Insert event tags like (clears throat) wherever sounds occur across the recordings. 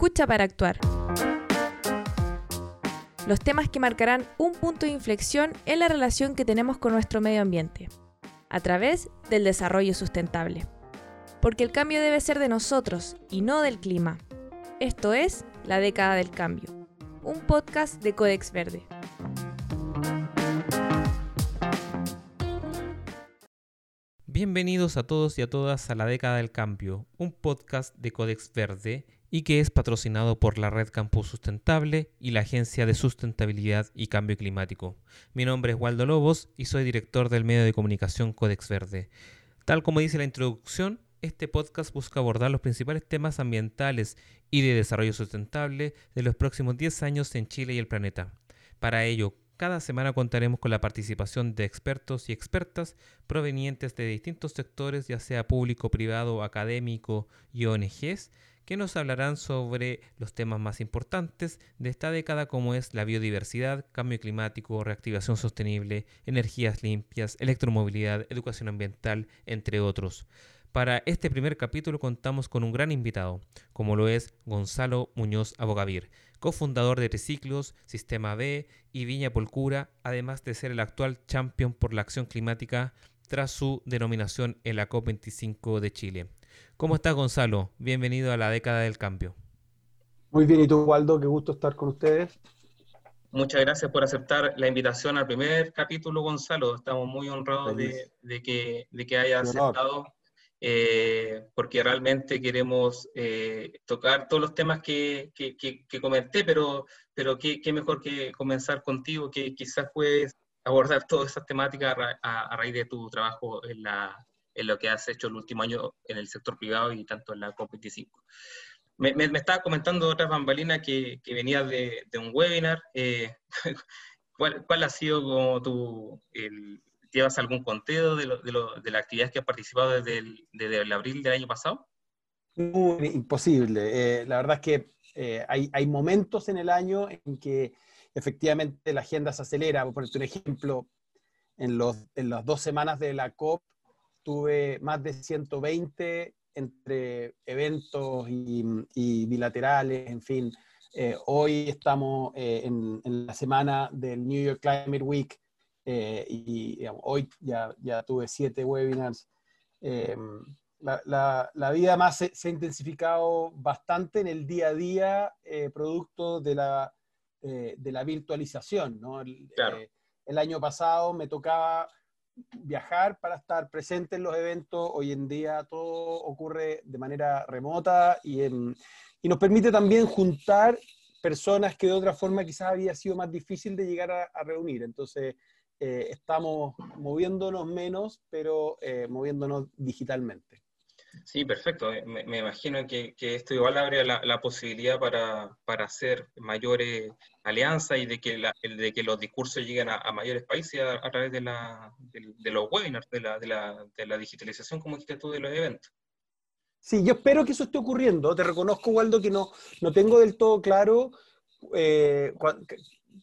Escucha para actuar. Los temas que marcarán un punto de inflexión en la relación que tenemos con nuestro medio ambiente, a través del desarrollo sustentable. Porque el cambio debe ser de nosotros y no del clima. Esto es La década del cambio, un podcast de Codex Verde. Bienvenidos a todos y a todas a La década del cambio, un podcast de Codex Verde y que es patrocinado por la Red Campus Sustentable y la Agencia de Sustentabilidad y Cambio Climático. Mi nombre es Waldo Lobos y soy director del medio de comunicación Codex Verde. Tal como dice la introducción, este podcast busca abordar los principales temas ambientales y de desarrollo sustentable de los próximos 10 años en Chile y el planeta. Para ello, cada semana contaremos con la participación de expertos y expertas provenientes de distintos sectores, ya sea público, privado, académico y ONGs, que nos hablarán sobre los temas más importantes de esta década como es la biodiversidad, cambio climático, reactivación sostenible, energías limpias, electromovilidad, educación ambiental, entre otros. Para este primer capítulo contamos con un gran invitado, como lo es Gonzalo Muñoz Abogavir, cofundador de Triciclos, Sistema B y Viña Polcura, además de ser el actual champion por la acción climática tras su denominación en la COP25 de Chile. ¿Cómo estás, Gonzalo? Bienvenido a la década del cambio. Muy bien, ¿y tú, Waldo? Qué gusto estar con ustedes. Muchas gracias por aceptar la invitación al primer capítulo, Gonzalo. Estamos muy honrados de, que, de que haya aceptado eh, porque realmente queremos eh, tocar todos los temas que, que, comenté, pero, pero qué, mejor que comenzar contigo, que quizás puedes abordar todas esas temáticas a, raíz de tu trabajo en, la, en, lo que has hecho el último año en el sector privado y tanto en la COP25. Me, me, estaba comentando otras bambalinas que, que venías de, un webinar. Eh, (laughs) ¿cuál, ¿cuál, ha sido como tu, el, ¿Llevas algún conteo de, lo, de, lo, de las actividades que has participado desde el, abril del año pasado? Imposible. Eh, la verdad es que eh, hay, hay, momentos en el año en que efectivamente la agenda se acelera. Por un ejemplo, en, los, en las dos semanas de la COP tuve más de 120 entre eventos y, y bilaterales, en fin. Eh, hoy estamos eh, en, en, la semana del New York Climate Week, eh, y hoy ya, ya, tuve siete webinars. Eh, la, la, vida más se, ha intensificado bastante en el día a día, eh, producto de la, de la virtualización. ¿no? El, el, año pasado me tocaba viajar para estar presente en los eventos, hoy en día todo ocurre de manera remota y, y nos permite también juntar personas que de otra forma quizás había sido más difícil de llegar a, reunir. Entonces, eh, estamos moviéndonos menos, pero eh, moviéndonos digitalmente. Sí, perfecto. Eh, me, imagino que, esto igual abre la, la posibilidad para, para, hacer mayores alianzas y de que, de que los discursos lleguen a, mayores países a, través de, la, de, los webinars, de la, de, la, digitalización, como dijiste tú, de los eventos. Sí, yo espero que eso esté ocurriendo. Te reconozco, Waldo, que no, no tengo del todo claro eh,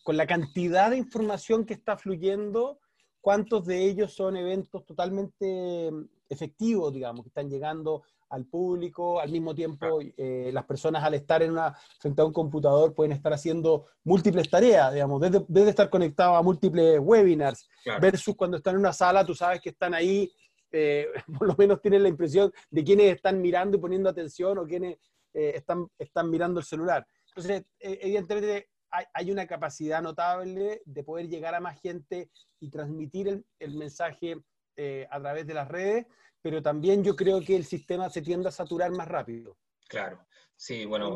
con la cantidad de información que está fluyendo, cuántos de ellos son eventos totalmente efectivos, digamos, que están llegando al público, al mismo tiempo eh, las personas al estar en una, frente a un computador pueden estar haciendo múltiples tareas, digamos, desde, desde estar conectado a múltiples webinars, versus cuando están en una sala, tú sabes que están ahí, eh, (laughs) por lo menos tienen la impresión de quiénes están mirando y poniendo atención o quiénes eh, están, están mirando el celular. Entonces, evidentemente, hay, una capacidad notable de poder llegar a más gente y transmitir el, mensaje eh, a través de las redes, pero también yo creo que el sistema se tiende a saturar más rápido. Claro, sí, bueno,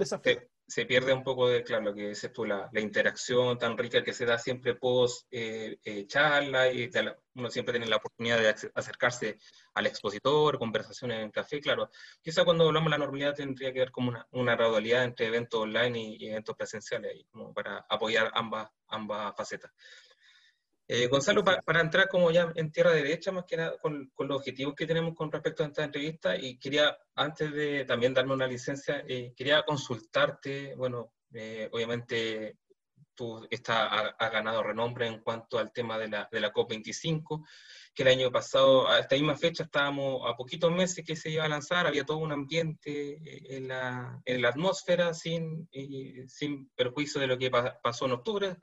se pierde un poco de, claro, lo que dices tú, la, la interacción tan rica que se da siempre post eh, eh, charla y uno siempre tiene la oportunidad de acercarse al expositor, conversaciones en café, claro. Quizá cuando hablamos de la normalidad tendría que haber como una, una gradualidad entre eventos online y, y eventos presenciales, ahí, como para apoyar ambas, ambas facetas. Eh, Gonzalo, para, entrar como ya en tierra derecha, más que nada con, los objetivos que tenemos con respecto a esta entrevista, y quería, antes de también darme una licencia, eh, quería consultarte, bueno, eh, obviamente tú está, has ganado renombre en cuanto al tema de la, de la COP25, que el año pasado, a esta misma fecha, estábamos a poquitos meses que se iba a lanzar, había todo un ambiente eh, en la, en la atmósfera sin, sin perjuicio de lo que pasó en octubre.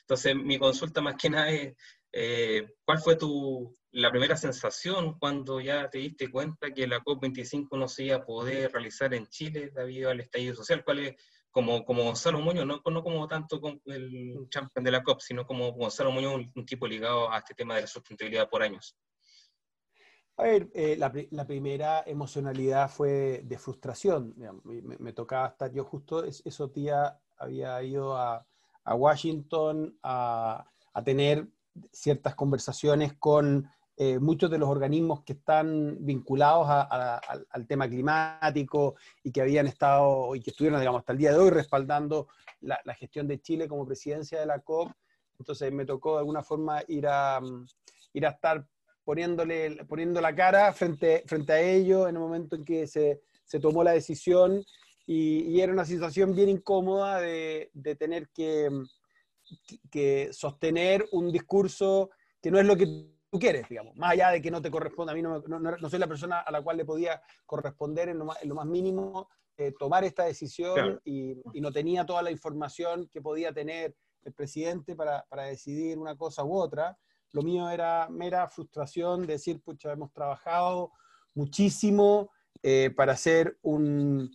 Entonces, mi consulta más que nada es, eh, ¿cuál fue tu, la primera sensación cuando ya te diste cuenta que la COP25 no se iba a poder realizar en Chile debido al estallido social? ¿Cuál es como, como Gonzalo Muñoz, no, no como tanto con el champion de la COP, sino como Gonzalo Muñoz, un, tipo ligado a este tema de la sustentabilidad por años. A ver, eh, la, la, primera emocionalidad fue de frustración. Me, tocaba estar, yo justo esos días había ido a, a Washington a, a, tener ciertas conversaciones con eh, muchos de los organismos que están vinculados al tema climático y que habían estado y que estuvieron, digamos, hasta el día de hoy respaldando la, gestión de Chile como presidencia de la COP. Entonces me tocó de alguna forma ir a, mm, ir a estar poniéndole, poniendo la cara frente, frente a ellos en el momento en que se, se tomó la decisión y, era una situación bien incómoda de, de tener que, que sostener un discurso que no es lo que tú quieres, digamos, más allá de que no te corresponde, a mí no, no, soy la persona a la cual le podía corresponder en lo más, en lo más mínimo eh, tomar esta decisión y, y, no tenía toda la información que podía tener el presidente para, para, decidir una cosa u otra. Lo mío era mera frustración de decir, pucha, hemos trabajado muchísimo eh, para hacer un,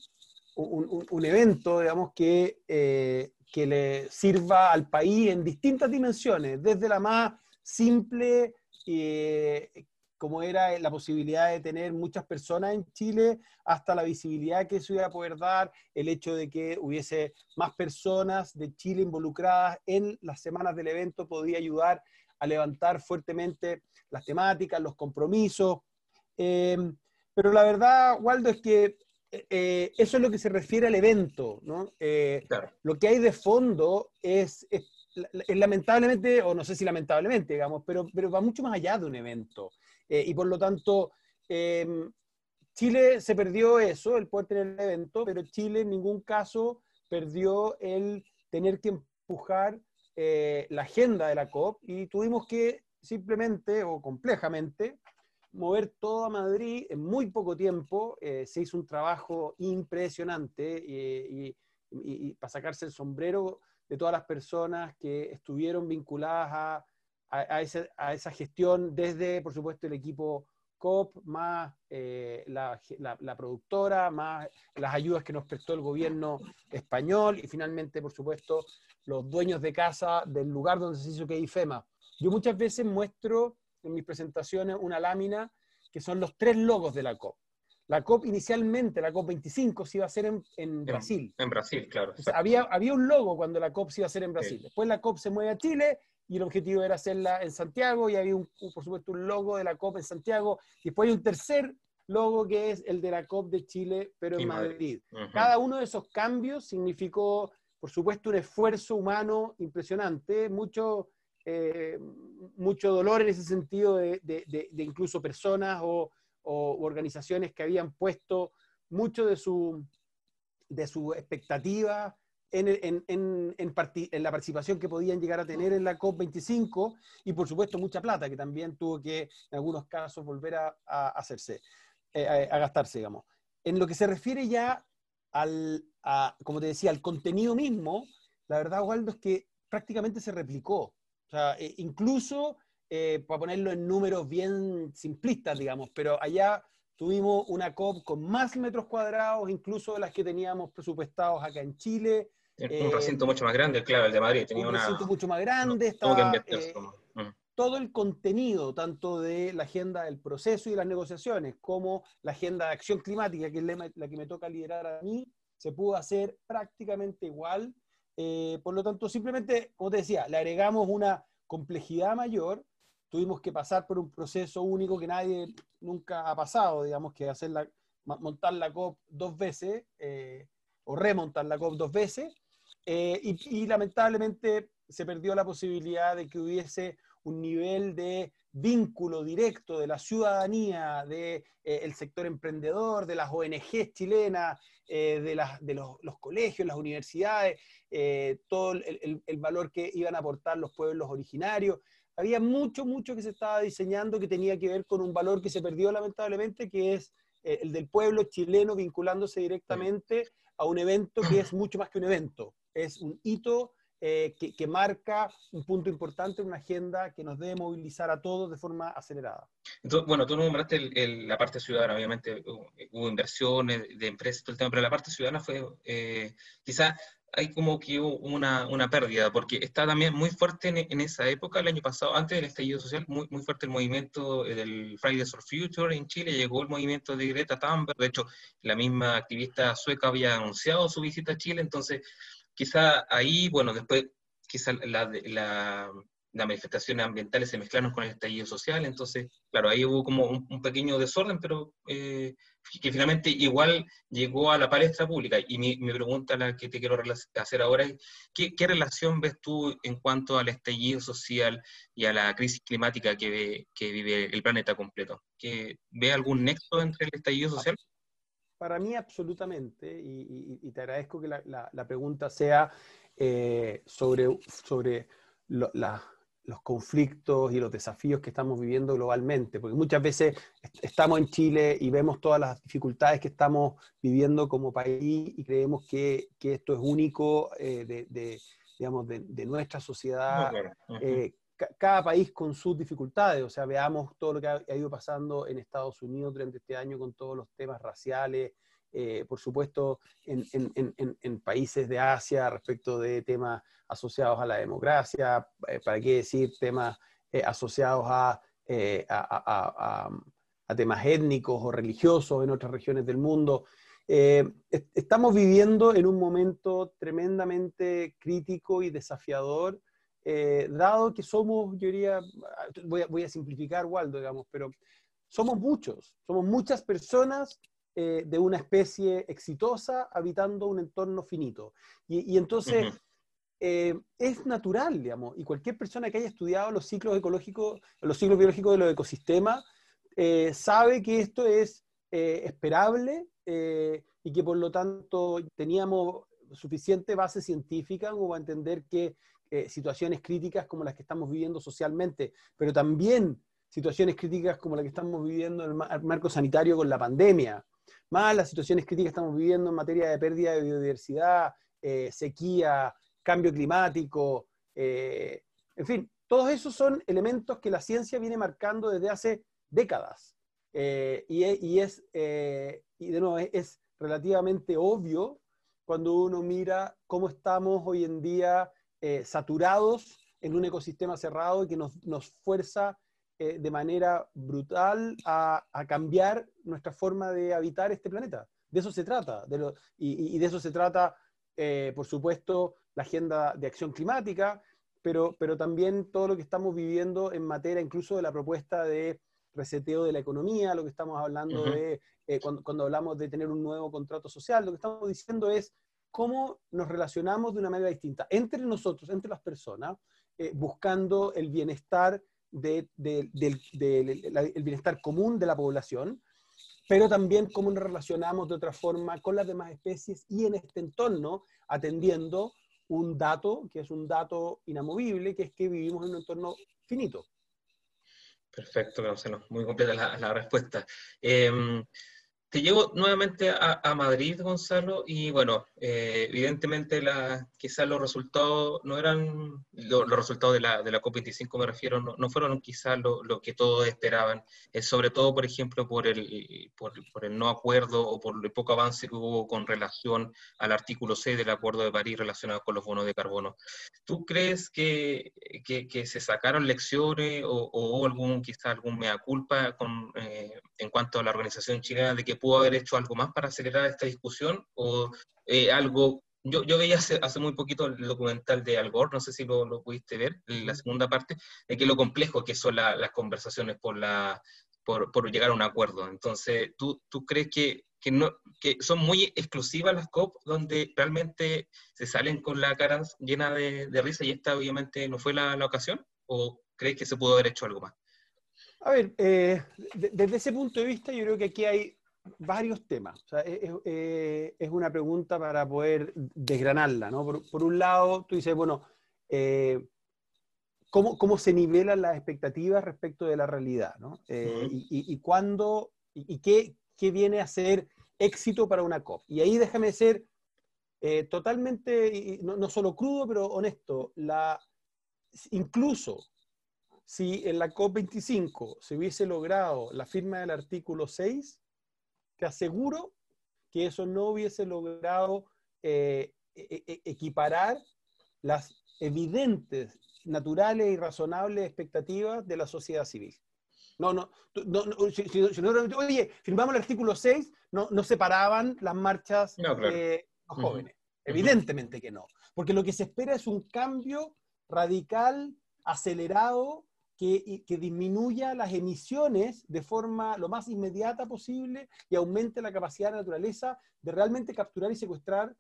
un, un, evento, digamos, que, eh, que le sirva al país en distintas dimensiones, desde la más simple eh, como era la posibilidad de tener muchas personas en Chile, hasta la visibilidad que se iba a poder dar, el hecho de que hubiese más personas de Chile involucradas en las semanas del evento podía ayudar a levantar fuertemente las temáticas, los compromisos. Em, pero la verdad, Waldo, es que eh, eso es lo que se refiere al evento. ¿no? Eh, lo que hay de fondo es, es lamentablemente, o no sé si lamentablemente, digamos, pero, pero va mucho más allá de un evento. Eh, y por lo tanto, em, Chile se perdió eso, el poder tener el evento, pero Chile en ningún caso perdió el tener que empujar eh, la agenda de la COP y tuvimos que simplemente o complejamente mover todo a Madrid en muy poco tiempo. Eh, se hizo un trabajo impresionante y, y para sacarse el sombrero de todas las personas que estuvieron vinculadas a, a, esa gestión, desde, por supuesto, el equipo COP, más eh, la, la, productora, más las ayudas que nos prestó el gobierno español y finalmente, por supuesto, los dueños de casa del lugar donde se hizo que IFEMA. Yo muchas veces muestro en mis presentaciones una lámina que son los tres logos de la COP. La COP inicialmente, la COP 25, se iba a hacer en, Brasil. En Brasil, claro. había, había un logo cuando la COP se iba a hacer en Brasil. Después la COP se mueve a Chile y el objetivo era hacerla en Santiago y había, un, por supuesto, un logo de la COP en Santiago. Y después hay un tercer logo que es el de la COP de Chile, pero en Madrid. Cada uno de esos cambios significó, por supuesto, un esfuerzo humano impresionante, mucho, eh, mucho dolor en ese sentido de, de incluso personas o o organizaciones que habían puesto mucho de su, de su expectativa en, en, en, en, la participación que podían llegar a tener en la COP25 y por supuesto mucha plata que también tuvo que en algunos casos volver a, hacerse, eh, a, gastarse, digamos. En lo que se refiere ya al, a, como te decía, al contenido mismo, la verdad, Waldo, es que prácticamente se replicó. O sea, eh, incluso eh, para ponerlo en números bien simplistas, digamos, pero allá tuvimos una COP con más metros cuadrados, incluso de las que teníamos presupuestados acá en Chile. un eh, recinto mucho más grande, claro, el de Madrid. Tenía un recinto mucho más grande, estaba, eh, mm. todo el contenido, tanto de la agenda del proceso y de las negociaciones, como la agenda de acción climática, que es la, que me toca liderar a mí, se pudo hacer prácticamente igual. por lo tanto, simplemente, como te decía, le agregamos una complejidad mayor, tuvimos que pasar por un proceso único que nadie nunca ha pasado, digamos, que hacer la, montar la COP dos veces, eh, o remontar la COP dos veces, eh, y, lamentablemente se perdió la posibilidad de que hubiese un nivel de vínculo directo de la ciudadanía, del de, eh, sector emprendedor, de las ONGs chilenas, eh, de, las, de los, colegios, las universidades, eh, todo el, el, valor que iban a aportar los pueblos originarios. Había mucho, mucho que se estaba diseñando que tenía que ver con un valor que se perdió lamentablemente, que es el del pueblo chileno vinculándose directamente a un evento que es mucho más que un evento, es un hito eh, que, marca un punto importante en una agenda que nos debe movilizar a todos de forma acelerada. Entonces, bueno, tú nombraste la parte ciudadana, obviamente hubo, inversiones de empresas, todo el tema, pero la parte ciudadana fue, eh, quizás hay como que una, una, pérdida, porque está también muy fuerte en, esa época, el año pasado, antes del estallido social, muy, muy fuerte el movimiento del Fridays for Future en Chile, llegó el movimiento de Greta Thunberg, de hecho, la misma activista sueca había anunciado su visita a Chile, entonces quizá ahí, bueno, después quizá la, la, las manifestaciones ambientales se mezclaron con el estallido social, entonces, claro, ahí hubo como un, pequeño desorden, pero eh, que finalmente igual llegó a la palestra pública. Y mi, mi pregunta, la que te quiero hacer ahora es, ¿qué, ¿qué, relación ves tú en cuanto al estallido social y a la crisis climática que, que vive el planeta completo? ¿Que ¿Ve algún nexo entre el estallido social? Para mí absolutamente, y, te agradezco que la, la, pregunta sea eh, sobre, sobre los conflictos y los desafíos que estamos viviendo globalmente, porque muchas veces estamos en Chile y vemos todas las dificultades que estamos viviendo como país y creemos que, que esto es único eh, de, de, digamos, de, de, nuestra sociedad cada país con sus dificultades, o sea, veamos todo lo que ha, ido pasando en Estados Unidos durante este año con todos los temas raciales, eh, por supuesto, en, en, en, países de Asia respecto de temas asociados a la democracia, eh, para qué decir temas eh, asociados a, a, a, temas étnicos o religiosos en otras regiones del mundo. estamos viviendo en un momento tremendamente crítico y desafiador eh, dado que somos, yo diría, voy a, simplificar, Waldo, digamos, pero somos muchos, somos muchas personas eh, de una especie exitosa habitando un entorno finito. Y, entonces eh, es natural, digamos, y cualquier persona que haya estudiado los ciclos ecológicos, los ciclos biológicos de los ecosistemas, sabe que esto es esperable y que por lo tanto teníamos suficiente base científica como para entender que eh, situaciones críticas como las que estamos viviendo socialmente, pero también situaciones críticas como las que estamos viviendo en el marco sanitario con la pandemia, más las situaciones críticas que estamos viviendo en materia de pérdida de biodiversidad, eh, sequía, cambio climático, eh, en fin, todos esos son elementos que la ciencia viene marcando desde hace décadas. y, es, y de nuevo, es relativamente obvio cuando uno mira cómo estamos hoy en día eh, saturados en un ecosistema cerrado y que nos, nos fuerza eh, de manera brutal a, a, cambiar nuestra forma de habitar este planeta. De eso se trata. De lo, y, y, de eso se trata, eh, por supuesto, la agenda de acción climática, pero, pero también todo lo que estamos viviendo en materia incluso de la propuesta de reseteo de la economía, lo que estamos hablando de, cuando, cuando hablamos de tener un nuevo contrato social, lo que estamos diciendo es cómo nos relacionamos de una manera distinta entre nosotros, entre las personas, eh, buscando el bienestar, de, el bienestar común de la población, pero también cómo nos relacionamos de otra forma con las demás especies y en este entorno atendiendo un dato que es un dato inamovible, que es que vivimos en un entorno finito. Perfecto, muy completa la, respuesta. Em, te llevo nuevamente a, Madrid, Gonzalo, y bueno, eh, evidentemente la, quizás los resultados no eran, los resultados de la, de la COP25 me refiero, no, fueron quizás lo, que todos esperaban, eh, sobre todo, por ejemplo, por el, por, el no acuerdo o por el poco avance que hubo con relación al artículo 6 del Acuerdo de París relacionado con los bonos de carbono. ¿Tú crees que, que, se sacaron lecciones o, o algún, quizás algún mea culpa con, eh, en cuanto a la organización chilena de que pudo haber hecho algo más para acelerar esta discusión o eh, algo... Yo, yo veía hace, hace, muy poquito el documental de Al Gore, no sé si lo, lo pudiste ver, la segunda parte, de que lo complejo que son las conversaciones por, la, por, por, llegar a un acuerdo. Entonces, ¿tú, tú crees que, que, no, que son muy exclusivas las COP, donde realmente se salen con la cara llena de, de risa y esta obviamente no fue la, la ocasión? ¿O crees que se pudo haber hecho algo más? A ver, eh, desde ese punto de vista yo creo que aquí hay varios temas. es, una pregunta para poder desgranarla. ¿no? Por, un lado, tú dices, bueno, eh, ¿cómo, ¿cómo, se nivelan las expectativas respecto de la realidad? ¿no? Eh, y, y, cuándo, y, qué, qué, viene a ser éxito para una COP? Y ahí déjame ser totalmente, no, no, solo crudo, pero honesto. La, incluso si en la COP25 se hubiese logrado la firma del artículo 6, te aseguro que eso no hubiese logrado eh, e, e, equiparar las evidentes, naturales y razonables expectativas de la sociedad civil. No, no, oye, firmamos el artículo 6, no, no separaban las marchas de los jóvenes. Evidentemente que no, porque lo que se espera es un cambio radical, acelerado que, disminuya las emisiones de forma lo más inmediata posible y aumente la capacidad de la naturaleza de realmente capturar y secuestrar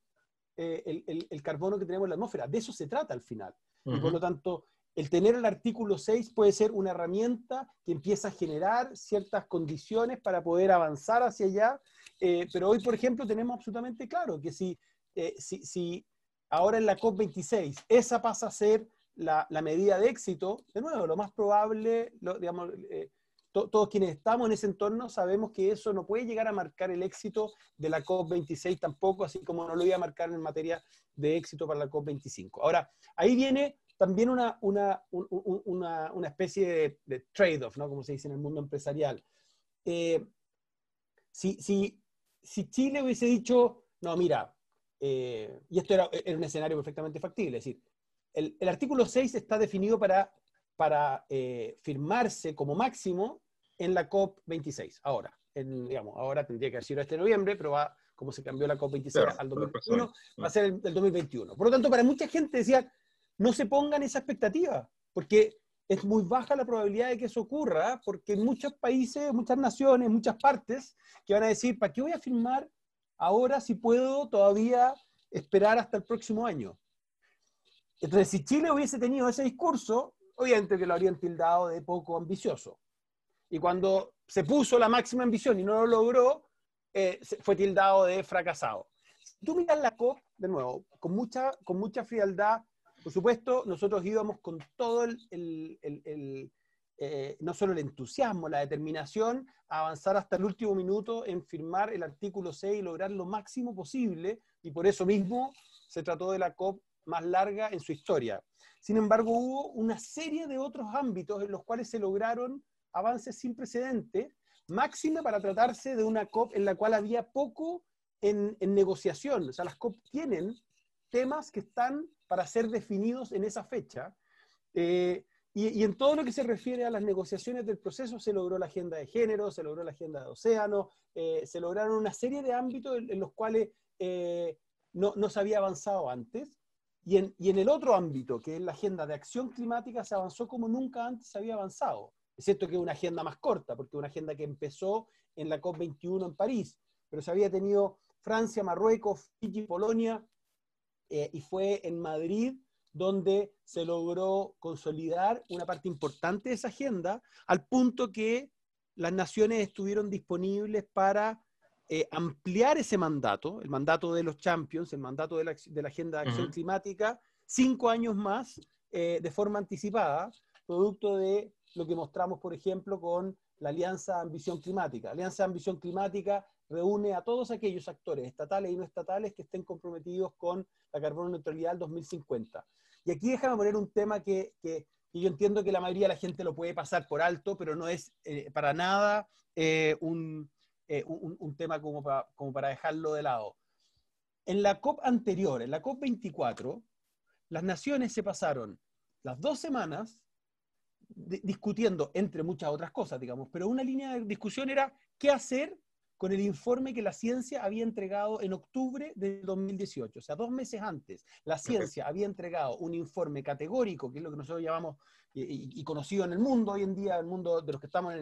eh, el, carbono que tenemos en la atmósfera. De eso se trata al final. Y por lo tanto, el tener el artículo 6 puede ser una herramienta que empieza a generar ciertas condiciones para poder avanzar hacia allá. Eh, pero hoy, por ejemplo, tenemos absolutamente claro que si, eh, si, si ahora en la COP26 esa pasa a ser la, medida de éxito, de nuevo, lo más probable, digamos, eh, todos quienes estamos en ese entorno sabemos que eso no puede llegar a marcar el éxito de la COP26 tampoco, así como no lo iba a marcar en materia de éxito para la COP25. Ahora, ahí viene también una, una, una, especie de, trade-off, ¿no? como se dice en el mundo empresarial. Eh, si, si, si, Chile hubiese dicho, no, mira, eh, y esto era, era, un escenario perfectamente factible, es decir, el, artículo 6 está definido para, para eh, firmarse como máximo en la COP26. Ahora, en, digamos, ahora tendría que haber sido este noviembre, pero va, como se cambió la COP26 al 2021, va a ser el, 2021. Por lo tanto, para mucha gente decía, no se pongan esa expectativa, porque es muy baja la probabilidad de que eso ocurra, porque muchos países, muchas naciones, muchas partes, que van a decir, ¿para qué voy a firmar ahora si puedo todavía esperar hasta el próximo año? Entonces, si Chile hubiese tenido ese discurso, obviamente que lo habrían tildado de poco ambicioso. Y cuando se puso la máxima ambición y no lo logró, eh, fue tildado de fracasado. Si tú miras la COP, de nuevo, con mucha, con mucha frialdad, por supuesto, nosotros íbamos con todo el, eh, no solo el entusiasmo, la determinación a avanzar hasta el último minuto en firmar el artículo 6 y lograr lo máximo posible, y por eso mismo se trató de la COP más larga en su historia. Sin embargo, hubo una serie de otros ámbitos en los cuales se lograron avances sin precedentes, máxima para tratarse de una COP en la cual había poco en, negociación. O sea, las COP tienen temas que están para ser definidos en esa fecha. Eh, y, en todo lo que se refiere a las negociaciones del proceso, se logró la agenda de género, se logró la agenda de océano, eh, se lograron una serie de ámbitos en, los cuales eh, no, no, se había avanzado antes. Y en, el otro ámbito, que es la agenda de acción climática, se avanzó como nunca antes se había avanzado. Es cierto que es una agenda más corta, porque es una agenda que empezó en la COP21 en París, pero se había tenido Francia, Marruecos, Fiji, Polonia, eh, y fue en Madrid donde se logró consolidar una parte importante de esa agenda, al punto que las naciones estuvieron disponibles para eh, ampliar ese mandato, el mandato de los champions, el mandato de la, de la Agenda de Acción Climática, cinco años más eh, de forma anticipada, producto de lo que mostramos, por ejemplo, con la Alianza Ambición Climática. La Alianza Ambición Climática reúne a todos aquellos actores, estatales y no estatales, que estén comprometidos con la carbono neutralidad del 2050. Y aquí déjame poner un tema que, que, yo entiendo que la mayoría de la gente lo puede pasar por alto, pero no es eh, para nada un, eh, un, tema como para, dejarlo de lado. En la COP anterior, en la COP 24, las naciones se pasaron las dos semanas discutiendo, entre muchas otras cosas, digamos, pero una línea de discusión era qué hacer con el informe que la ciencia había entregado en octubre del 2018, o sea, dos meses antes. La ciencia había entregado un informe categórico, que es lo que nosotros llamamos y, conocido en el mundo hoy en día, el mundo de los que estamos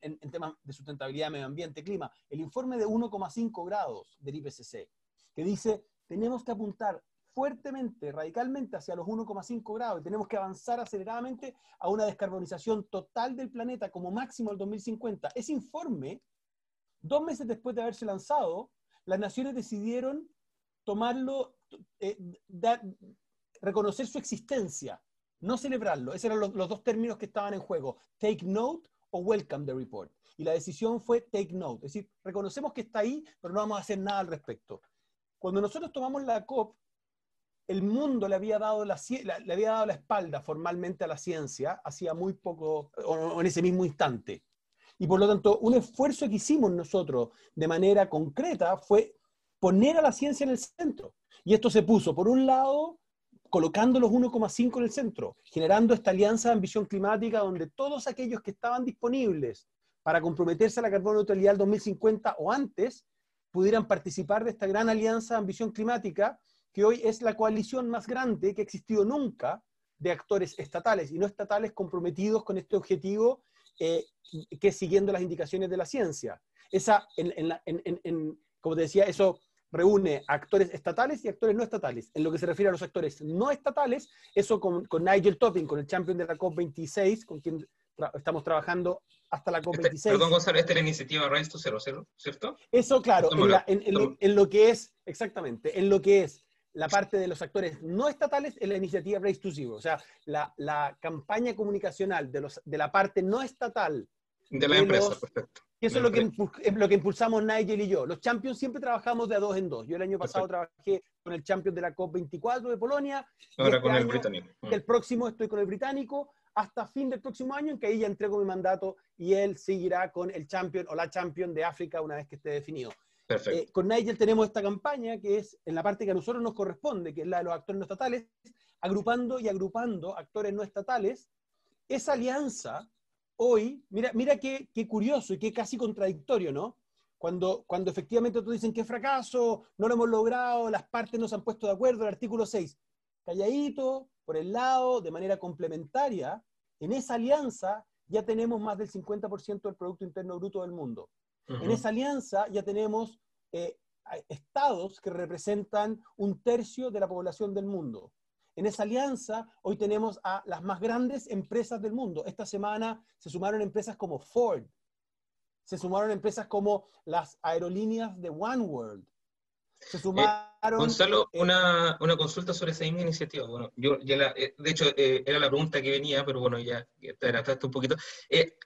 en, temas de sustentabilidad, medio ambiente, clima, el informe de 1,5 grados del IPCC, que dice, tenemos que apuntar fuertemente, radicalmente hacia los 1,5 grados y tenemos que avanzar aceleradamente a una descarbonización total del planeta como máximo al 2050. Ese informe, dos meses después de haberse lanzado, las naciones decidieron tomarlo, eh, reconocer su existencia, no celebrarlo. Esos eran los, los dos términos que estaban en juego, take note o welcome the report. Y la decisión fue take note, es decir, reconocemos que está ahí, pero no vamos a hacer nada al respecto. Cuando nosotros tomamos la COP, el mundo le había dado la, le había dado la espalda formalmente a la ciencia hacía muy poco, o en ese mismo instante. Y por lo tanto, un esfuerzo que hicimos nosotros de manera concreta fue poner a la ciencia en el centro. Y esto se puso, por un lado, colocando los 1,5 en el centro, generando esta alianza de ambición climática donde todos aquellos que estaban disponibles para comprometerse a la carbono neutralidad 2050 o antes pudieran participar de esta gran alianza de ambición climática que hoy es la coalición más grande que ha existido nunca de actores estatales y no estatales comprometidos con este objetivo eh, que siguiendo las indicaciones de la ciencia. Esa, como te decía, eso reúne actores estatales y actores no estatales. En lo que se refiere a los actores no estatales, eso con, Nigel Topping, con el champion de la COP26, con quien estamos trabajando hasta la COP26. Este, perdón, Gonzalo, esta es la iniciativa Rise to Zero, ¿cierto? Eso, claro, en, lo, que es, exactamente, en lo que es la parte de los actores no estatales en la iniciativa Race to Zero. O sea, la, campaña comunicacional de, los, de la parte no estatal. De la empresa, perfecto. eso es lo que, lo que impulsamos Nigel y yo. Los champions siempre trabajamos de a dos en dos. Yo el año pasado trabajé con el champion de la COP24 de Polonia. Ahora este con el británico. El próximo estoy con el británico hasta fin del próximo año, en que ahí ya entrego mi mandato y él seguirá con el champion o la champion de África una vez que esté definido. Eh, con Nigel tenemos esta campaña que es en la parte que a nosotros nos corresponde, que es la de los actores no estatales, agrupando y agrupando actores no estatales. Esa alianza hoy, mira, mira qué, qué curioso y qué casi contradictorio, ¿no? Cuando, cuando efectivamente todos dicen que fracaso, no lo hemos logrado, las partes no se han puesto de acuerdo, el artículo 6, calladito, por el lado, de manera complementaria, en esa alianza ya tenemos más del 50% del Producto Interno Bruto del mundo. En esa alianza ya tenemos eh, estados que representan un tercio de la población del mundo. En esa alianza hoy tenemos a las más grandes empresas del mundo. Esta semana se sumaron empresas como Ford, se sumaron empresas como las aerolíneas de One World, se sumaron Gonzalo, eh, una, una, consulta sobre esa misma iniciativa. Bueno, yo ya eh, de hecho, eh, era la pregunta que venía, pero bueno, ya te adelantaste un poquito.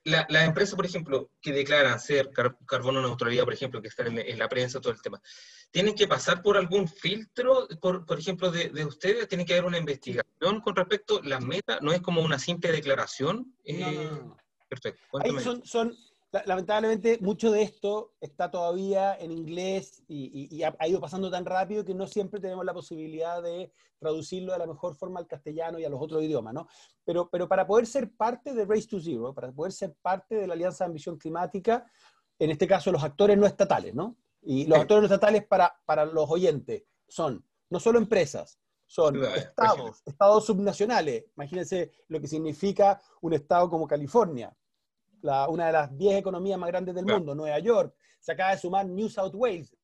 Las la empresas, por ejemplo, que declaran ser carbono neutralidad, por ejemplo, que están en, la prensa, todo el tema, ¿tienen que pasar por algún filtro, por, por ejemplo, de, de, ustedes? ¿Tiene que haber una investigación con respecto a las metas? ¿No es como una simple declaración? no, Perfecto. Ahí son, son lamentablemente mucho de esto está todavía en inglés y, ha, ido pasando tan rápido que no siempre tenemos la posibilidad de traducirlo de la mejor forma al castellano y a los otros idiomas, ¿no? Pero, pero para poder ser parte de Race to Zero, para poder ser parte de la Alianza de Ambición Climática, en este caso los actores no estatales, ¿no? Y los actores no estatales para, para los oyentes son no solo empresas, son estados, estados subnacionales. Imagínense lo que significa un estado como California, una de las 10 economías más grandes del mundo, Nueva York, se acaba de sumar New South Wales,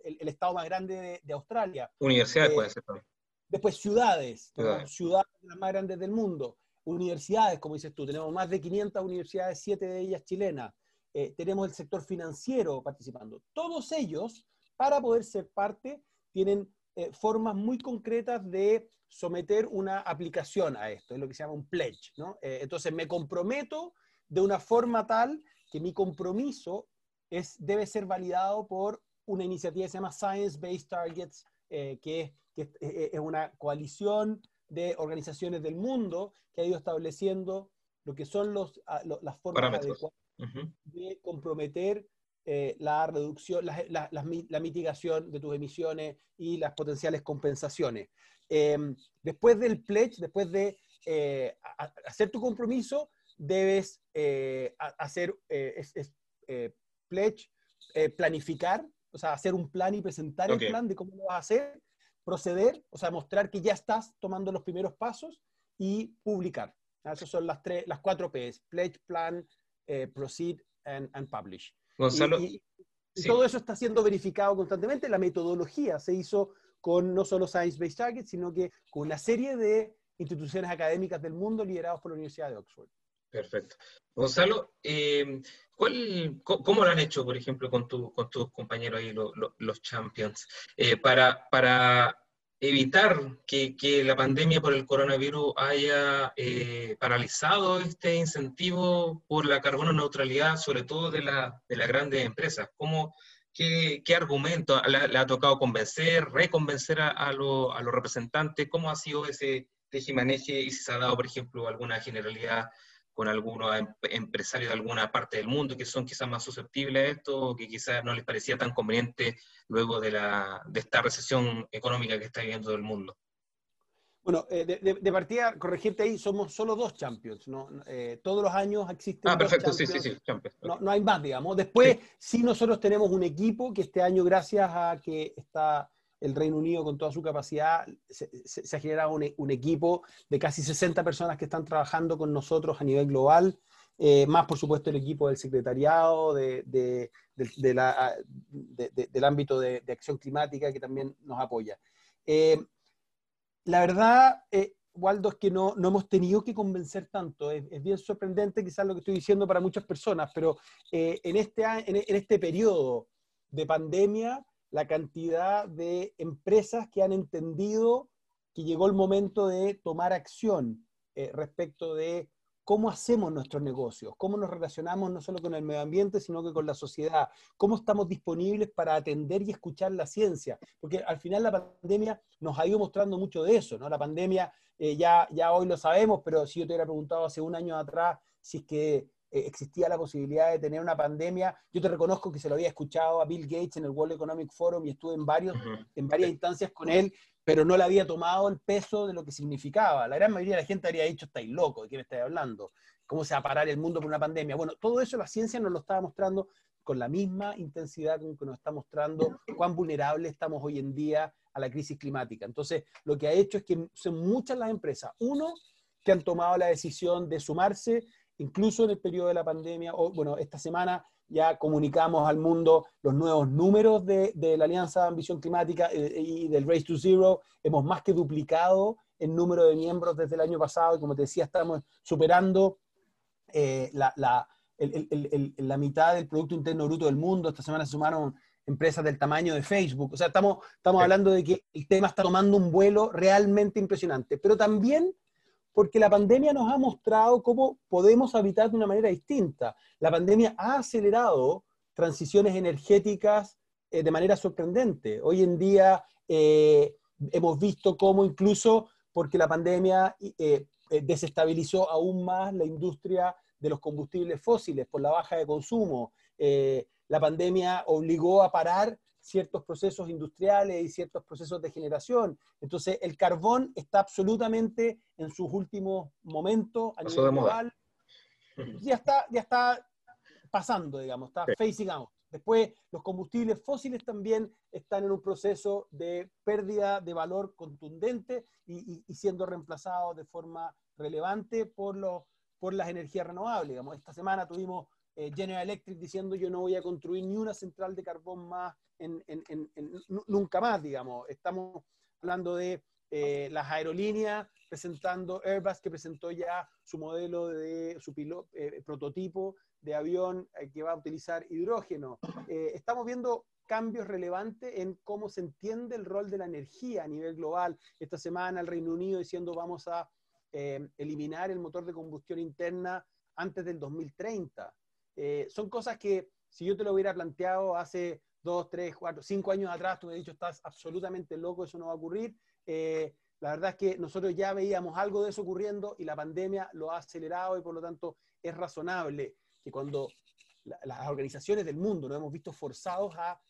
el, estado más grande de, Australia. Universidades eh, puede ser también. Después ciudades, ciudades. las más grandes del mundo. Universidades, como dices tú, tenemos más de 500 universidades, 7 de ellas chilenas. Eh, tenemos el sector financiero participando. Todos ellos, para poder ser parte, tienen eh, formas muy concretas de someter una aplicación a esto, es lo que se llama un pledge. ¿no? entonces me comprometo de una forma tal que mi compromiso es, debe ser validado por una iniciativa que se llama Science Based Targets, eh, que, es, una coalición de organizaciones del mundo que ha ido estableciendo lo que son los, las formas adecuadas de comprometer eh, la reducción, la, mitigación de tus emisiones y las potenciales compensaciones. Em, después del pledge, después de eh, hacer tu compromiso, debes eh, hacer, eh, es, eh, pledge, planificar, o sea, hacer un plan y presentar el plan de cómo lo vas a hacer, proceder, o sea, mostrar que ya estás tomando los primeros pasos y publicar. Esas son las, tres, las cuatro P's, pledge, plan, proceed and, publish. Gonzalo. Y, todo eso está siendo verificado constantemente. La metodología se hizo con no solo Science Based Targets, sino que con una serie de instituciones académicas del mundo liderados por la Universidad de Oxford. Perfecto. Gonzalo, eh, ¿cómo lo han hecho, por ejemplo, con, tu, con tus compañeros ahí, los champions, eh, para, evitar que, la pandemia por el coronavirus haya eh, paralizado este incentivo por la carbono neutralidad, sobre todo de, la, de las grandes empresas? ¿Cómo, qué, qué argumento le, ha tocado convencer, reconvencer a los representantes? ¿Cómo ha sido ese tejimaneje y si se ha dado, por ejemplo, alguna generalidad con algunos em, empresarios de alguna parte del mundo que son quizás más susceptibles a esto o que quizás no les parecía tan conveniente luego de, la, de esta recesión económica que está viviendo el mundo? Bueno, eh, de, partida, corregirte ahí, somos solo dos champions, ¿no? Eh, todos los años existen. Ah, perfecto, sí, sí, sí, no, no, hay más, digamos. Después, sí. sí. nosotros tenemos un equipo que este año, gracias a que está el Reino Unido con toda su capacidad, se, ha generado un, equipo de casi 60 personas que están trabajando con nosotros a nivel global, eh, más por supuesto el equipo del secretariado, de, del ámbito de, acción climática que también nos apoya. Eh, la verdad, eh, Waldo, es que no, no, hemos tenido que convencer tanto. Es, bien sorprendente quizás lo que estoy diciendo para muchas personas, pero en, este, en este periodo de pandemia, la cantidad de empresas que han entendido que llegó el momento de tomar acción eh, respecto de cómo hacemos nuestros negocios, cómo nos relacionamos no solo con el medio ambiente, sino que con la sociedad, cómo estamos disponibles para atender y escuchar la ciencia, porque al final la pandemia nos ha ido mostrando mucho de eso, ¿no? La pandemia eh, ya, ya hoy lo sabemos, pero si yo te hubiera preguntado hace un año atrás si es que eh, existía la posibilidad de tener una pandemia. Yo te reconozco que se lo había escuchado a Bill Gates en el World Economic Forum y estuve en, varios, en varias instancias con él, pero no le había tomado el peso de lo que significaba. La gran mayoría de la gente habría dicho, estáis loco, ¿de qué me estáis hablando? ¿Cómo se va a parar el mundo por una pandemia? Bueno, todo eso la ciencia nos lo estaba mostrando con la misma intensidad con que nos está mostrando cuán vulnerables estamos hoy en día a la crisis climática. Entonces, lo que ha hecho es que son muchas las empresas, uno, que han tomado la decisión de sumarse incluso en el periodo de la pandemia, o bueno, esta semana ya comunicamos al mundo los nuevos números de, la Alianza de Ambición Climática eh, y del Race to Zero. Hemos más que duplicado el número de miembros desde el año pasado y como te decía, estamos superando eh, la, la, la, mitad del Producto Interno Bruto del mundo. Esta semana se sumaron empresas del tamaño de Facebook. O sea, estamos, estamos hablando de que el tema está tomando un vuelo realmente impresionante. Pero también porque la pandemia nos ha mostrado cómo podemos habitar de una manera distinta. La pandemia ha acelerado transiciones energéticas eh, de manera sorprendente. Hoy en día eh, hemos visto cómo incluso porque la pandemia eh, desestabilizó aún más la industria de los combustibles fósiles por la baja de consumo. la pandemia obligó a parar ciertos procesos industriales y ciertos procesos de generación. Entonces, el carbón está absolutamente en sus últimos momentos a nivel global. Ya está, ya está pasando, digamos, está facing out. Después, los combustibles fósiles también están en un proceso de pérdida de valor contundente y, siendo reemplazados de forma relevante por, los, por las energías renovables. Digamos. Esta semana tuvimos eh, General Electric diciendo yo no voy a construir ni una central de carbón más nunca más, digamos. Estamos hablando de eh, las aerolíneas presentando Airbus que presentó ya su modelo de su eh, prototipo de avión que va a utilizar hidrógeno. estamos viendo cambios relevantes en cómo se entiende el rol de la energía a nivel global. Esta semana el Reino Unido diciendo vamos a eliminar el motor de combustión interna antes del 2030. Eh, son cosas que si yo te lo hubiera planteado hace dos, tres, cuatro, cinco años atrás, tú me hubieras dicho, estás absolutamente loco, eso no va a ocurrir. Eh, la verdad es que nosotros ya veíamos algo de eso ocurriendo y la pandemia lo ha acelerado y por lo tanto es razonable que cuando las organizaciones del mundo nos hemos visto forzados a,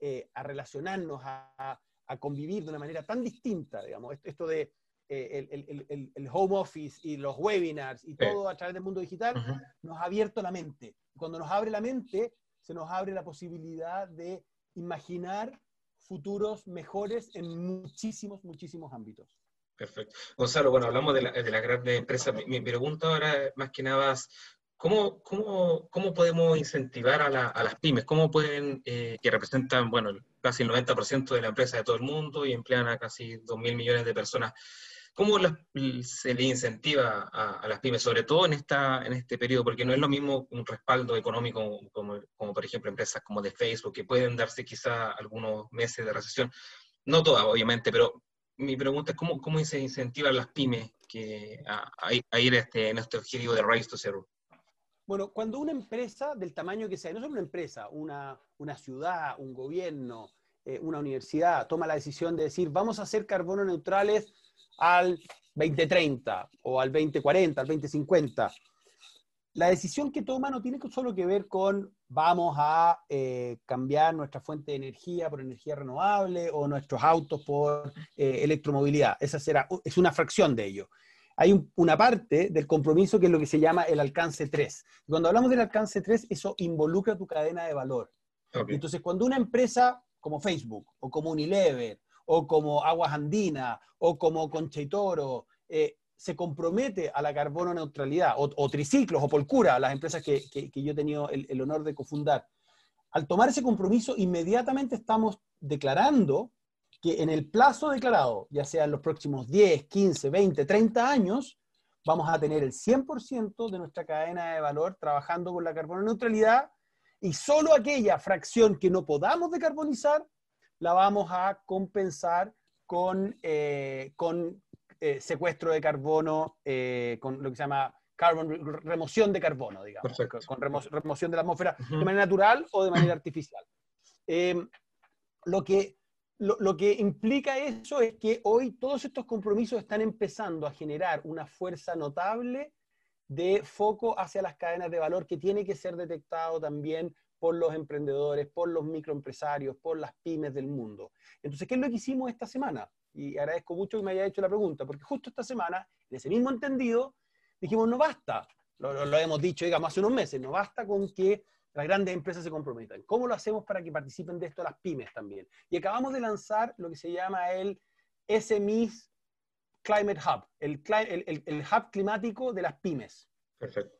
eh, a relacionarnos, a, a, convivir de una manera tan distinta, digamos, esto de el, el, el, home office y los webinars y todo a través del mundo digital, nos ha abierto la mente cuando nos abre la mente, se nos abre la posibilidad de imaginar futuros mejores en muchísimos, muchísimos ámbitos. Perfecto. Gonzalo, bueno, hablamos de, la, de las grandes empresas. Mi, pregunta ahora, más que nada, es ¿cómo, cómo, cómo podemos incentivar a, las pymes? ¿Cómo pueden, eh, que representan, bueno, casi el 90% de la empresa de todo el mundo y emplean a casi 2 mil millones de personas. ¿Cómo se le incentiva a, las pymes, sobre todo en, esta, en este periodo? Porque no es lo mismo un respaldo económico como, como, por ejemplo, empresas como de Facebook, que pueden darse quizá algunos meses de recesión. No todas, obviamente, pero mi pregunta es cómo, cómo se incentivan las pymes que, a, ir este, en este objetivo de Race to Zero. Bueno, cuando una empresa del tamaño que sea, no solo una empresa, una, una ciudad, un gobierno, eh, una universidad, toma la decisión de decir, vamos a ser carbono neutrales al 2030 o al 2040, al 2050. La decisión que toma no tiene solo que ver con vamos a eh, cambiar nuestra fuente de energía por energía renovable o nuestros autos por eh, electromovilidad. Esa será, es una fracción de ello hay una parte del compromiso que es lo que se llama el alcance 3. Cuando hablamos del alcance 3, eso involucra tu cadena de valor. Entonces, cuando una empresa como Facebook, o como Unilever, o como Aguas Andina, o como Concha y Toro, eh, se compromete a la carbono neutralidad, o, Triciclos, o Polcura, las empresas que, yo he tenido el, el honor de cofundar, al tomar ese compromiso, inmediatamente estamos declarando que en el plazo declarado, ya sea en los próximos 10, 15, 20, 30 años, vamos a tener el 100% de nuestra cadena de valor trabajando con la carbono neutralidad y solo aquella fracción que no podamos decarbonizar la vamos a compensar con, eh, con eh, secuestro de carbono, eh, con lo que se llama carbon, remoción de carbono, digamos, con remoción de la atmósfera de manera natural o de manera artificial. lo que lo, que implica eso es que hoy todos estos compromisos están empezando a generar una fuerza notable de foco hacia las cadenas de valor que tiene que ser detectado también por los emprendedores, por los microempresarios, por las pymes del mundo. Entonces, ¿qué es lo que hicimos esta semana? Y agradezco mucho que me haya hecho la pregunta, porque justo esta semana, en ese mismo entendido, dijimos, no basta, lo, hemos dicho, digamos, hace unos meses, no basta con que las grandes empresas se comprometan. ¿Cómo lo hacemos para que participen de esto las pymes también? Y acabamos de lanzar lo que se llama el SMEs Climate Hub, el, el, hub climático de las pymes. Perfecto.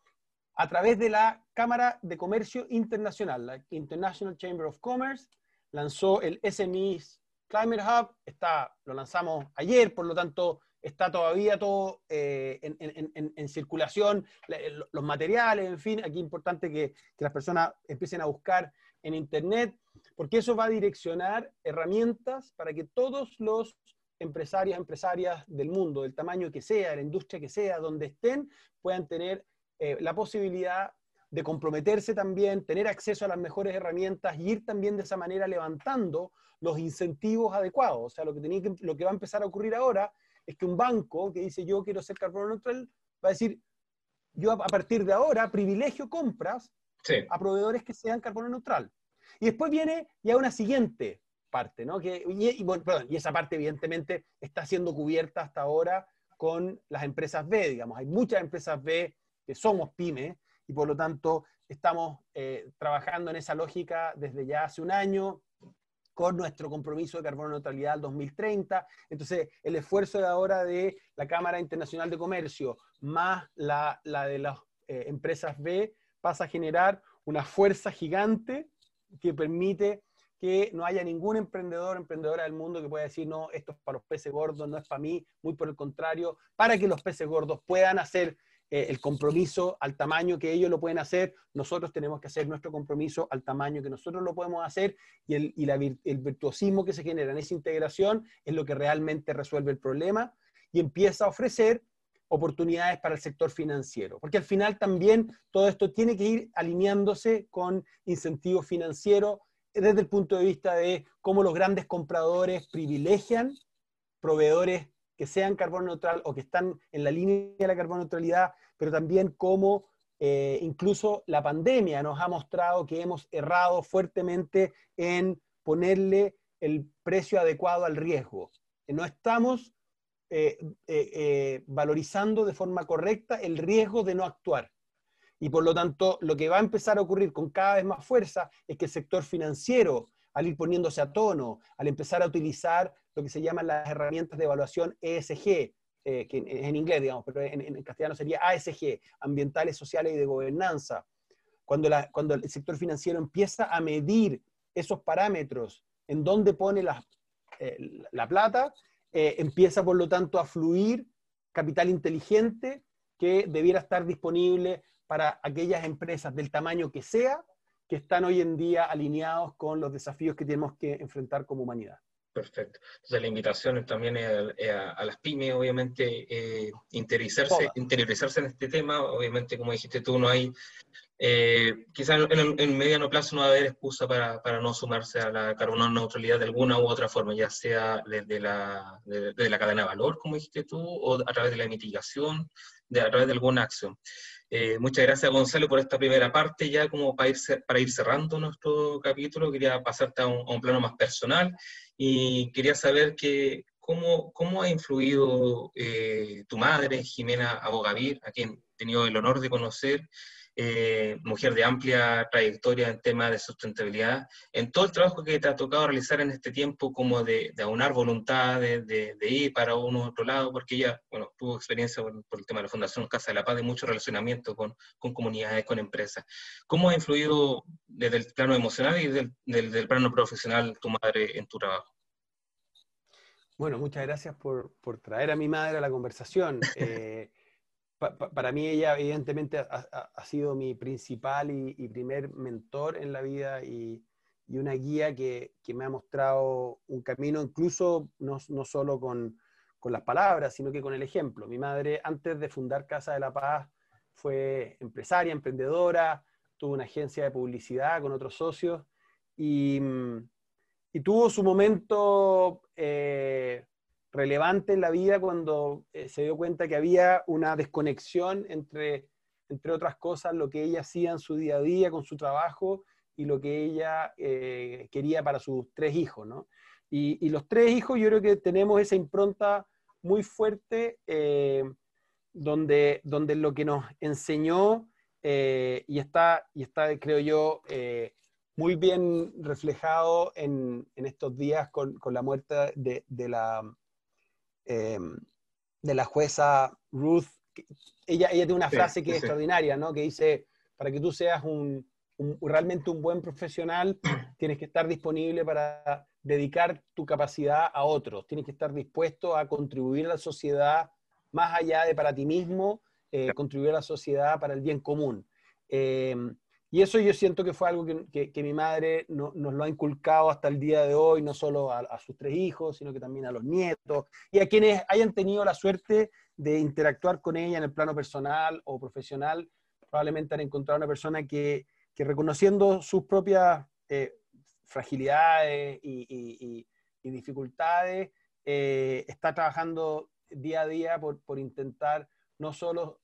A través de la Cámara de Comercio Internacional, la International Chamber of Commerce, lanzó el SMEs Climate Hub, está, lo lanzamos ayer, por lo tanto, está todavía todo eh, en, circulación, los materiales, en fin, aquí es importante que, las personas empiecen a buscar en Internet, porque eso va a direccionar herramientas para que todos los empresarios, empresarias del mundo, del tamaño que sea, de la industria que sea, donde estén, puedan tener eh, la posibilidad de comprometerse también, tener acceso a las mejores herramientas y ir también de esa manera levantando los incentivos adecuados. O sea, lo que, tenía lo que va a empezar a ocurrir ahora es que un banco que dice yo quiero ser carbono neutral va a decir yo a partir de ahora privilegio compras a proveedores que sean carbono neutral. Y después viene ya una siguiente parte, ¿no? Que, y, bueno, perdón, y esa parte evidentemente está siendo cubierta hasta ahora con las empresas B, digamos. Hay muchas empresas B que somos pymes y por lo tanto estamos eh, trabajando en esa lógica desde ya hace un año con nuestro compromiso de carbono neutralidad al 2030. Entonces, el esfuerzo de ahora de la Cámara Internacional de Comercio más la, de las eh, empresas B pasa a generar una fuerza gigante que permite que no haya ningún emprendedor, emprendedora del mundo que pueda decir, no, esto es para los peces gordos, no es para mí, muy por el contrario, para que los peces gordos puedan hacer eh, el compromiso al tamaño que ellos lo pueden hacer, nosotros tenemos que hacer nuestro compromiso al tamaño que nosotros lo podemos hacer y, el, y el virtuosismo que se genera en esa integración es lo que realmente resuelve el problema y empieza a ofrecer oportunidades para el sector financiero, porque al final también todo esto tiene que ir alineándose con incentivos financieros desde el punto de vista de cómo los grandes compradores privilegian proveedores que sean carbono neutral o que están en la línea de la carbono neutralidad, pero también cómo eh, incluso la pandemia nos ha mostrado que hemos errado fuertemente en ponerle el precio adecuado al riesgo. No estamos eh, eh, valorizando de forma correcta el riesgo de no actuar. Y por lo tanto, lo que va a empezar a ocurrir con cada vez más fuerza es que el sector financiero, al ir poniéndose a tono, al empezar a utilizar lo que se llaman las herramientas de evaluación ESG, eh, que en, inglés, digamos, pero en, castellano sería ASG, ambientales, sociales y de gobernanza. Cuando, la, cuando el sector financiero empieza a medir esos parámetros en dónde pone la, la plata, empieza por lo tanto a fluir capital inteligente que debiera estar disponible para aquellas empresas del tamaño que sea, que están hoy en día alineados con los desafíos que tenemos que enfrentar como humanidad. Perfecto. Entonces la invitación también es a, las pymes, obviamente, eh, interiorizarse, interiorizarse en este tema. Obviamente, como dijiste tú, no hay, eh, quizás en el mediano plazo no va a haber excusa para, para, no sumarse a la carbono neutralidad de alguna u otra forma, ya sea desde la, de, la cadena de valor, como dijiste tú, o a través de la mitigación, de, a través de alguna acción. Eh, muchas gracias, Gonzalo, por esta primera parte. Ya como para ir, cerrando nuestro capítulo, quería pasarte a un, plano más personal y quería saber que, cómo, cómo ha influido eh, tu madre, Jimena Abogavir, a quien he tenido el honor de conocer, eh, mujer de amplia trayectoria en temas de sustentabilidad, en todo el trabajo que te ha tocado realizar en este tiempo, como de, aunar voluntades, de, ir para uno u otro lado, porque ella, bueno, tuvo experiencia por, el tema de la Fundación Casa de la Paz, de mucho relacionamiento con, con comunidades, con empresas. ¿Cómo ha influido desde el plano emocional y desde el, plano profesional tu madre en tu trabajo? Bueno, muchas gracias por, por, traer a mi madre a la conversación. (laughs) Eh, para mí ella evidentemente ha, sido mi principal y, primer mentor en la vida y, una guía que, me ha mostrado un camino incluso no, solo con, las palabras, sino que con el ejemplo. Mi madre, antes de fundar Casa de la Paz, fue empresaria, emprendedora, tuvo una agencia de publicidad con otros socios y, tuvo su momento eh, relevante en la vida cuando eh, se dio cuenta que había una desconexión entre, entre otras cosas, lo que ella hacía en su día a día con su trabajo y lo que ella eh, quería para sus tres hijos, ¿no? Y, los tres hijos yo creo que tenemos esa impronta muy fuerte eh, donde, donde lo que nos enseñó y, está, y está, creo yo, muy bien reflejado en, en estos días con, con la muerte de, de, la, Em, de la jueza Ruth. Ella, ella tiene una frase que es extraordinaria, ¿no? Que dice, para que tú seas un, realmente un buen profesional, (clears throat) tienes que estar disponible para dedicar tu capacidad a otros, tienes que estar dispuesto a contribuir a la sociedad más allá de para ti mismo, eh, contribuir a la sociedad para el bien común. Em, y eso yo siento que fue algo que, que, mi madre nos lo ha inculcado hasta el día de hoy, no solo a, sus tres hijos, sino que también a los nietos y a quienes hayan tenido la suerte de interactuar con ella en el plano personal o profesional, probablemente han encontrado una persona que, que reconociendo sus propias eh, fragilidades y, dificultades, eh, está trabajando día a día por, por intentar no solo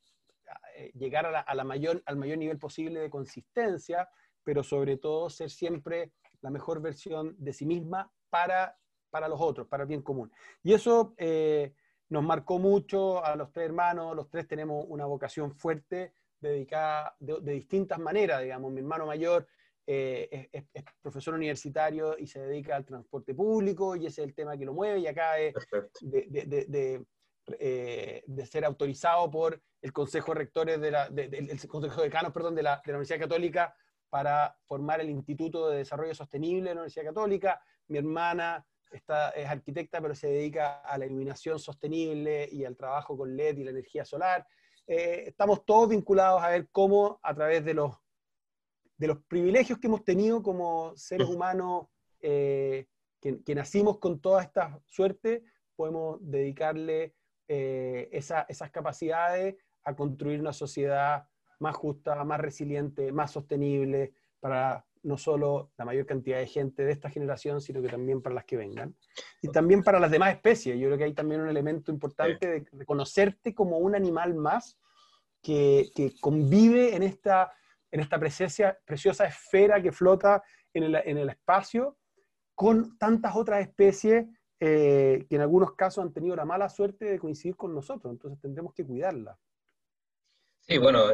llegar a la, mayor, al mayor nivel posible de consistencia, pero sobre todo ser siempre la mejor versión de sí misma para, para los otros, para el bien común. Y eso eh, nos marcó mucho a los tres hermanos, los tres tenemos una vocación fuerte dedicada de, distintas maneras, digamos, mi hermano mayor eh, es, profesor universitario y se dedica al transporte público y ese es el tema que lo mueve y acá de, de, eh, de ser autorizado por el Consejo de Rectores de la, el Consejo de Decanos, perdón, de la, de la Universidad Católica para formar el Instituto de Desarrollo Sostenible de la Universidad Católica. Mi hermana está, es arquitecta, pero se dedica a la iluminación sostenible y al trabajo con LED y la energía solar. Eh, estamos todos vinculados a ver cómo a través de los, de los privilegios que hemos tenido como seres humanos eh, que, que, nacimos con toda esta suerte, podemos dedicarle eh, esas capacidades a construir una sociedad más justa, más resiliente, más sostenible para no solo la mayor cantidad de gente de esta generación, sino que también para las que vengan. Y también para las demás especies. Yo creo que hay también un elemento importante de reconocerte como un animal más que, que convive en esta, en esta presencia, preciosa esfera que flota en el, en el espacio con tantas otras especies eh, que en algunos casos han tenido la mala suerte de coincidir con nosotros, entonces tendremos que cuidarla. Sí, bueno,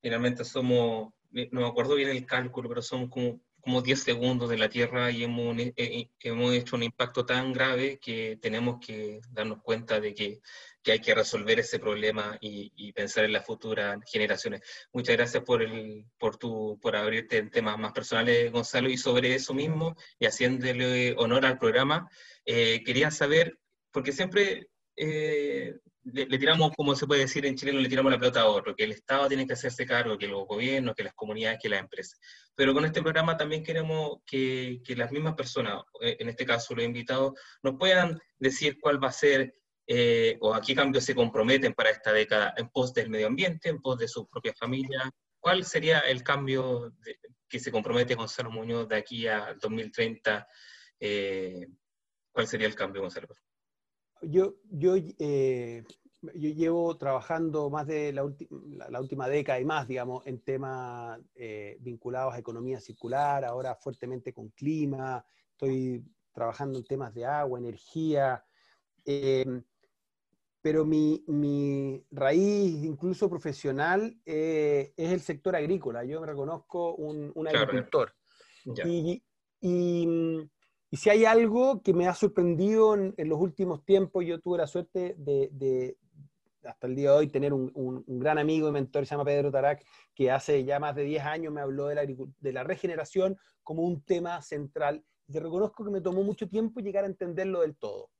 finalmente somos, no me acuerdo bien el cálculo, pero son como como 10 segundos de la Tierra y hemos, eh, eh, hemos hecho un impacto tan grave que tenemos que darnos cuenta de que, que hay que resolver ese problema y, y, pensar en las futuras generaciones. Muchas gracias por, el, por, tu, por abrirte en temas más personales, Gonzalo, y sobre eso mismo, y haciéndole honor al programa, eh, quería saber, porque siempre eh, le, tiramos, como se puede decir en Chile, le tiramos la pelota a otro, que el Estado tiene que hacerse cargo, que los gobiernos, que las comunidades, que las empresas. Pero con este programa también queremos que, que las mismas personas, eh, en este caso los invitados, nos puedan decir cuál va a ser eh, o a qué cambios se comprometen para esta década en pos del medio ambiente, en pos de su propia familia. ¿Cuál sería el cambio que se compromete Gonzalo Muñoz de aquí al 2030? Eh, ¿Cuál sería el cambio, Gonzalo? Yo, yo, eh, yo llevo trabajando más de la, la, última década y más, digamos, en temas eh, vinculados a economía circular, ahora fuertemente con clima, estoy trabajando en temas de agua, energía, eh, pero mi, mi, raíz, incluso profesional, es el sector agrícola. Yo me reconozco un, un agricultor. Y, y, y si hay algo que me ha sorprendido en, los últimos tiempos, yo tuve la suerte de, hasta el día de hoy, tener un, gran amigo y mentor, se llama Pedro Tarac, que hace ya más de 10 años me habló de la, de la regeneración como un tema central. Y te reconozco que me tomó mucho tiempo llegar a entenderlo del todo.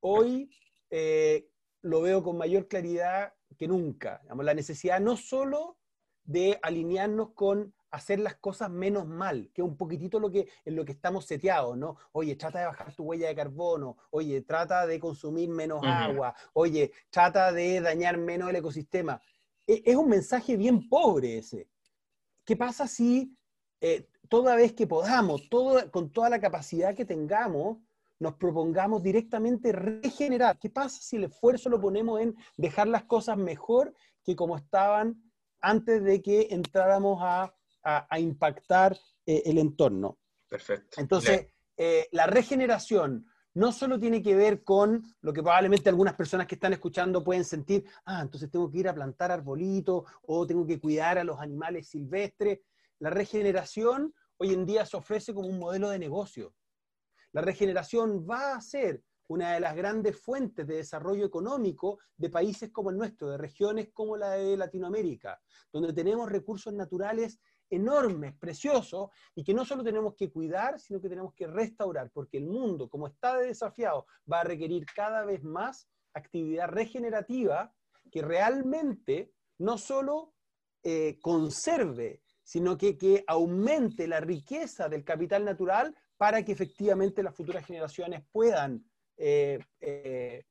Hoy eh, lo veo con mayor claridad que nunca. la necesidad no solo de alinearnos con hacer las cosas menos mal, que es un poquitito lo que, en lo que estamos seteados, ¿no? Oye, trata de bajar tu huella de carbono, oye, trata de consumir menos agua, oye, trata de dañar menos el ecosistema. E, es un mensaje bien pobre ese. ¿Qué pasa si eh, toda vez que podamos, todo, con toda la capacidad que tengamos, nos propongamos directamente regenerar? ¿Qué pasa si el esfuerzo lo ponemos en dejar las cosas mejor que como estaban antes de que entráramos a a, impactar eh, el entorno. Perfecto. Entonces, eh, la regeneración no solo tiene que ver con lo que probablemente algunas personas que están escuchando pueden sentir, ah, entonces tengo que ir a plantar arbolitos o tengo que cuidar a los animales silvestres. La regeneración hoy en día se ofrece como un modelo de negocio. La regeneración va a ser una de las grandes fuentes de desarrollo económico de países como el nuestro, de regiones como la de Latinoamérica, donde tenemos recursos naturales enormes, preciosos, y que no solo tenemos que cuidar, sino que tenemos que restaurar, porque el mundo, como está desafiado, va a requerir cada vez más actividad regenerativa que realmente no solo eh, conserve, sino que, que aumente la riqueza del capital natural para que efectivamente las futuras generaciones puedan, eh, eh,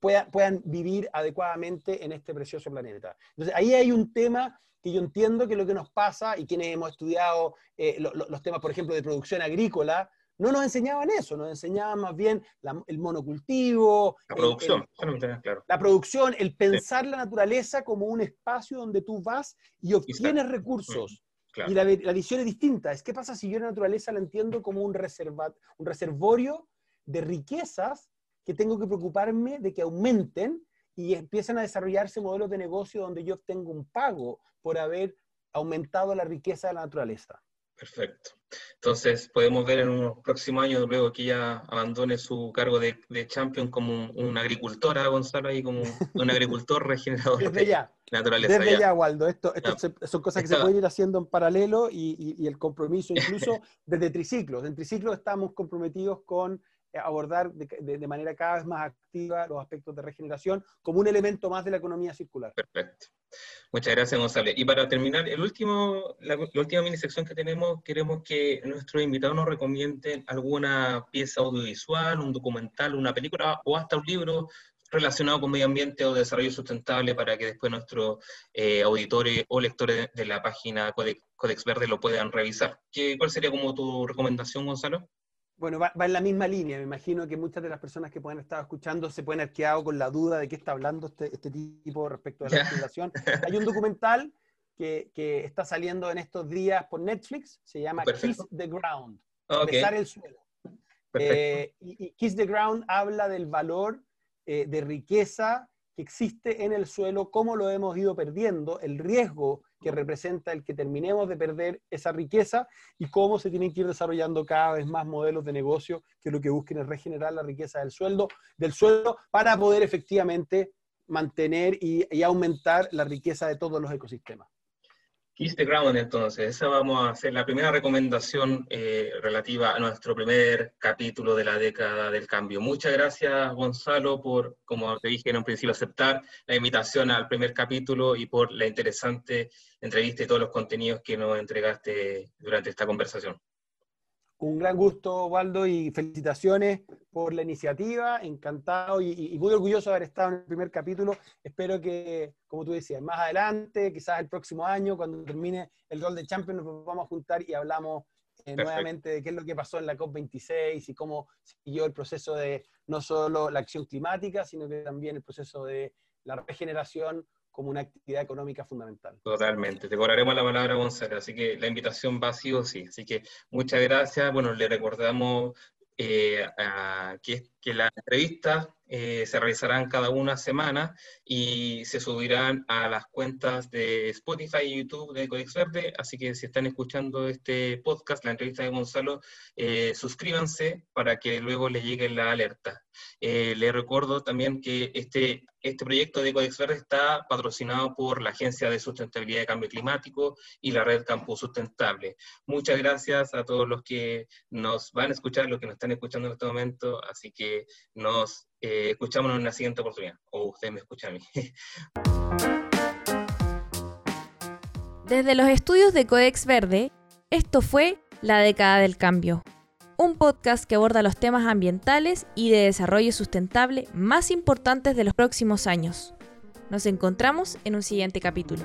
puedan, puedan vivir adecuadamente en este precioso planeta. Entonces, ahí hay un tema que yo entiendo que lo que nos pasa, y quienes hemos estudiado eh, los temas, por ejemplo, de producción agrícola, no nos enseñaban eso, nos enseñaban más bien el monocultivo. La producción, el, claro. La producción, el pensar la naturaleza como un espacio donde tú vas y obtienes recursos. Mm, y la, visión es distinta. Es qué pasa si yo la naturaleza la entiendo como un, reserva, un reservorio de riquezas que tengo que preocuparme de que aumenten y empiezan a desarrollarse modelos de negocio donde yo obtengo un pago por haber aumentado la riqueza de la naturaleza. Perfecto. Entonces, podemos ver en unos próximos años, luego que ya abandone su cargo de, de champion como un, agricultor, agricultora, Gonzalo, ahí como un agricultor (laughs) regenerador Desde ya. naturaleza. Desde ya, Waldo. Esto, son cosas que se pueden ir haciendo en paralelo y, y el compromiso, (laughs) incluso desde triciclos. En triciclos estamos comprometidos con abordar de, manera cada vez más activa los aspectos de regeneración como un elemento más de la economía circular. Perfecto. Muchas gracias, González. Y para terminar, el último, la, última mini sección que tenemos, queremos que nuestros invitados nos recomienden alguna pieza audiovisual, un documental, una película o hasta un libro relacionado con medio ambiente o desarrollo sustentable para que después nuestros eh, auditores o lectores de la página Codex, Codex Verde lo puedan revisar. ¿Qué, ¿Cuál sería como tu recomendación, Gonzalo? Bueno, va, en la misma línea. Me imagino que muchas de las personas que pueden estar escuchando se pueden haber quedado con la duda de qué está hablando este, este tipo respecto a la legislación. Hay un documental que, que, está saliendo en estos días por Netflix, se llama Kiss the Ground, besar el suelo. Eh, y, Kiss the Ground habla del valor eh, de riqueza que existe en el suelo, cómo lo hemos ido perdiendo, el riesgo que representa el que terminemos de perder esa riqueza y cómo se tienen que ir desarrollando cada vez más modelos de negocio que lo que busquen es regenerar la riqueza del sueldo, del suelo para poder efectivamente mantener y aumentar la riqueza de todos los ecosistemas. Kiss the Ground, entonces. Esa vamos a hacer la primera recomendación eh, relativa a nuestro primer capítulo de la década del cambio. Muchas gracias, Gonzalo, por, como te dije en un principio, aceptar la invitación al primer capítulo y por la interesante entrevista y todos los contenidos que nos entregaste durante esta conversación. Un gran gusto, Waldo, y felicitaciones por la iniciativa. Encantado y, muy orgulloso de haber estado en el primer capítulo. Espero que, como tú decías, más adelante, quizás el próximo año, cuando termine el rol de Champions, nos vamos a juntar y hablamos eh, nuevamente de qué es lo que pasó en la COP26 y cómo siguió el proceso de no solo la acción climática, sino que también el proceso de la regeneración como una actividad económica fundamental. Totalmente, te cobraremos la palabra, Gonzalo, así que la invitación va sí o sí. Así que muchas gracias. Bueno, le recordamos eh, que, que la entrevista eh, se realizarán cada una semana y se subirán a las cuentas de Spotify y YouTube de Codex Verde. Así que si están escuchando este podcast, la entrevista de Gonzalo, eh, suscríbanse para que luego les llegue la alerta. Eh, les recuerdo también que este, este proyecto de Codex Verde está patrocinado por la Agencia de Sustentabilidad y Cambio Climático y la Red Campus Sustentable. Muchas gracias a todos los que nos van a escuchar, los que nos están escuchando en este momento. Así que nos eh, escuchámonos en la siguiente oportunidad. O ustedes me escuchan a mí. (laughs) Desde los estudios de Codex Verde, esto fue La década del cambio, un podcast que aborda los temas ambientales y de desarrollo sustentable más importantes de los próximos años. Nos encontramos en un siguiente capítulo.